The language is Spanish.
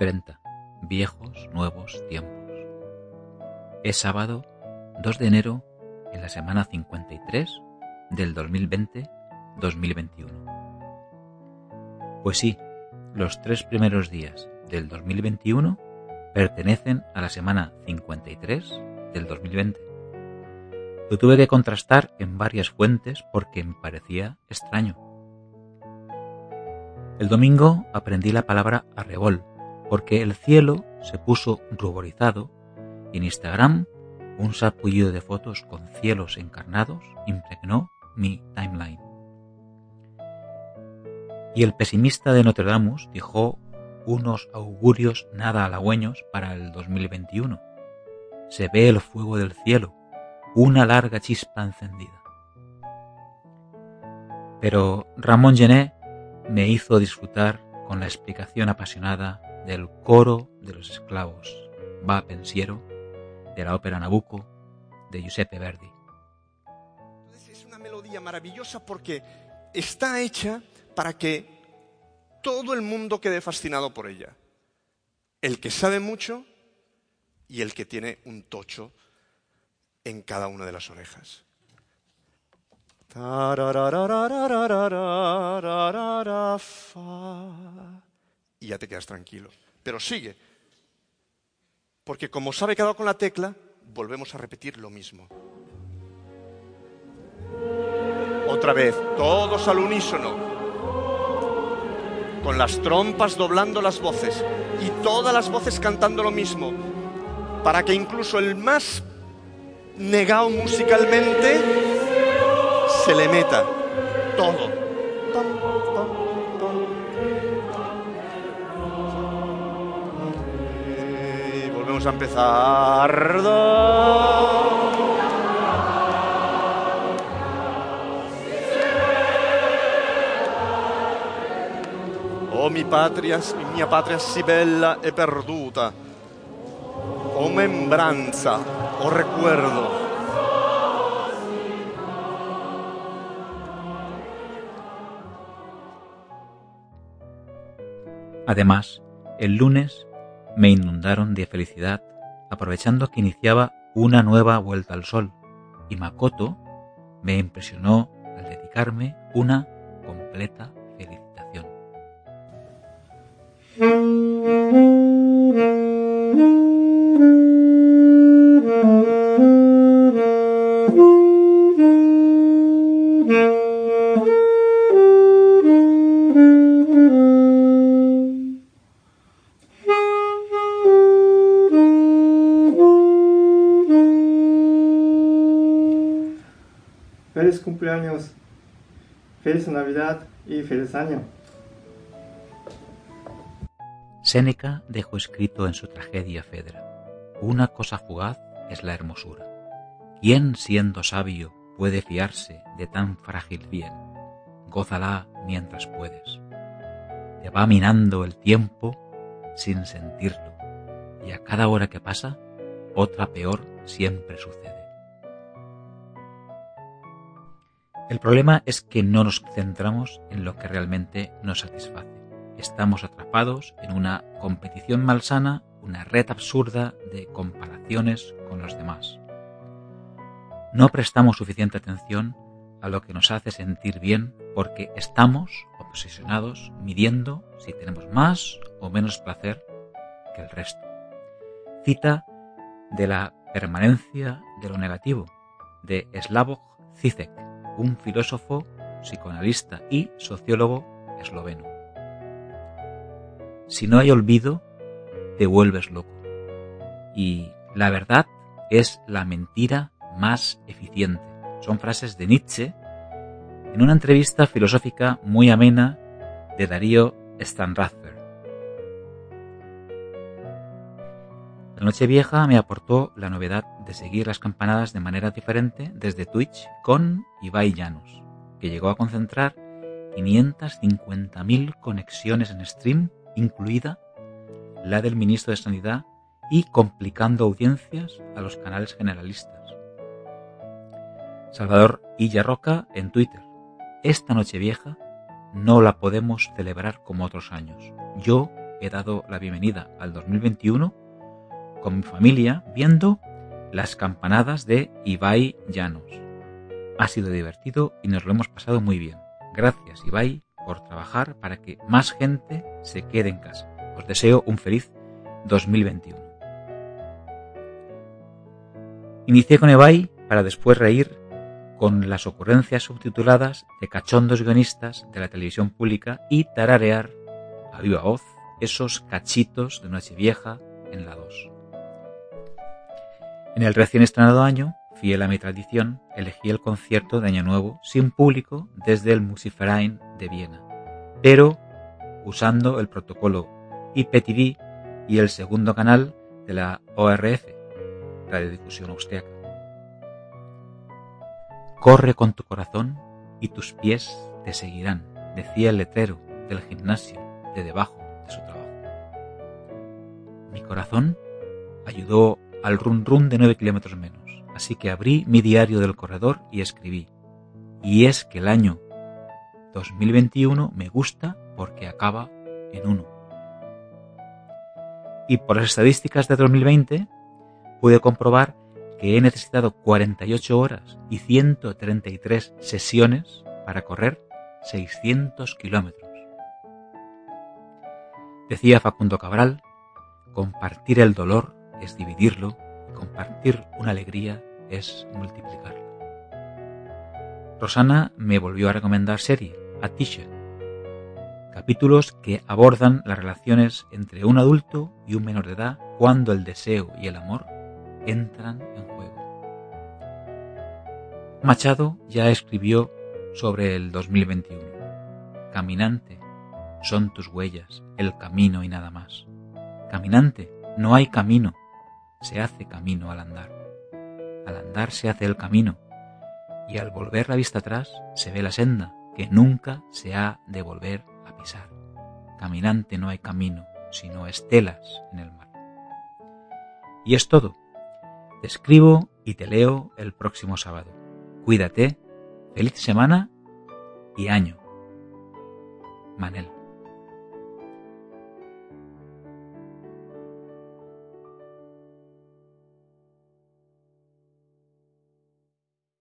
enfrenta viejos nuevos tiempos. Es sábado 2 de enero en la semana 53 del 2020-2021. Pues sí, los tres primeros días del 2021 pertenecen a la semana 53 del 2020. Lo tuve que contrastar en varias fuentes porque me parecía extraño. El domingo aprendí la palabra arrebol porque el cielo se puso ruborizado y en Instagram un sapullido de fotos con cielos encarnados impregnó mi timeline. Y el pesimista de Notre Dame dijo unos augurios nada halagüeños para el 2021. Se ve el fuego del cielo, una larga chispa encendida. Pero Ramón Gené me hizo disfrutar con la explicación apasionada del coro de los esclavos, va pensiero, de la ópera Nabucco de Giuseppe Verdi. Es una melodía maravillosa porque está hecha para que todo el mundo quede fascinado por ella. El que sabe mucho y el que tiene un tocho en cada una de las orejas. Ya te quedas tranquilo. Pero sigue. Porque como sabe quedado con la tecla, volvemos a repetir lo mismo. Otra vez, todos al unísono. Con las trompas doblando las voces y todas las voces cantando lo mismo. Para que incluso el más negado musicalmente se le meta todo. Empezar. Oh mi patria, mia patria si bella e perduta. Oh membranza, oh recuerdo. Además, el lunes me inundaron de felicidad aprovechando que iniciaba una nueva vuelta al sol y Makoto me impresionó al dedicarme una completa felicitación. Feliz cumpleaños, feliz Navidad y feliz año. Séneca dejó escrito en su tragedia Fedra, una cosa fugaz es la hermosura. ¿Quién siendo sabio puede fiarse de tan frágil bien? Gózala mientras puedes. Te va minando el tiempo sin sentirlo, y a cada hora que pasa, otra peor siempre sucede. El problema es que no nos centramos en lo que realmente nos satisface. Estamos atrapados en una competición malsana, una red absurda de comparaciones con los demás. No prestamos suficiente atención a lo que nos hace sentir bien porque estamos obsesionados midiendo si tenemos más o menos placer que el resto. Cita de la permanencia de lo negativo de Slavoj Zizek un filósofo, psicoanalista y sociólogo esloveno. Si no hay olvido, te vuelves loco. Y la verdad es la mentira más eficiente. Son frases de Nietzsche en una entrevista filosófica muy amena de Darío Stanrather. La noche vieja me aportó la novedad de seguir las campanadas de manera diferente desde Twitch con Ibai Llanos, que llegó a concentrar 550.000 conexiones en stream, incluida la del ministro de Sanidad, y complicando audiencias a los canales generalistas. Salvador Roca en Twitter. Esta noche vieja no la podemos celebrar como otros años. Yo he dado la bienvenida al 2021 con mi familia viendo las campanadas de Ibai Llanos. Ha sido divertido y nos lo hemos pasado muy bien. Gracias Ibai por trabajar para que más gente se quede en casa. Os deseo un feliz 2021. Inicié con Ibai para después reír con las ocurrencias subtituladas de cachondos guionistas de la televisión pública y tararear a viva voz esos cachitos de Nochevieja en la 2. En el recién estrenado año, fiel a mi tradición, elegí el concierto de Año Nuevo sin público desde el Musikverein de Viena, pero usando el protocolo IPTV y el segundo canal de la ORF, Radiodifusión Austriaca. Corre con tu corazón y tus pies te seguirán, decía el letrero del gimnasio de debajo de su trabajo. Mi corazón ayudó al run run de nueve kilómetros menos, así que abrí mi diario del corredor y escribí. Y es que el año 2021 me gusta porque acaba en uno. Y por las estadísticas de 2020 pude comprobar que he necesitado 48 horas y 133 sesiones para correr 600 kilómetros. Decía Facundo Cabral, compartir el dolor es dividirlo y compartir una alegría es multiplicarla. Rosana me volvió a recomendar serie, A Teacher, capítulos que abordan las relaciones entre un adulto y un menor de edad cuando el deseo y el amor entran en juego. Machado ya escribió sobre el 2021. Caminante, son tus huellas, el camino y nada más. Caminante, no hay camino, se hace camino al andar. Al andar se hace el camino, y al volver la vista atrás se ve la senda que nunca se ha de volver a pisar. Caminante no hay camino, sino estelas en el mar. Y es todo. Te escribo y te leo el próximo sábado. Cuídate, feliz semana y año. Manel.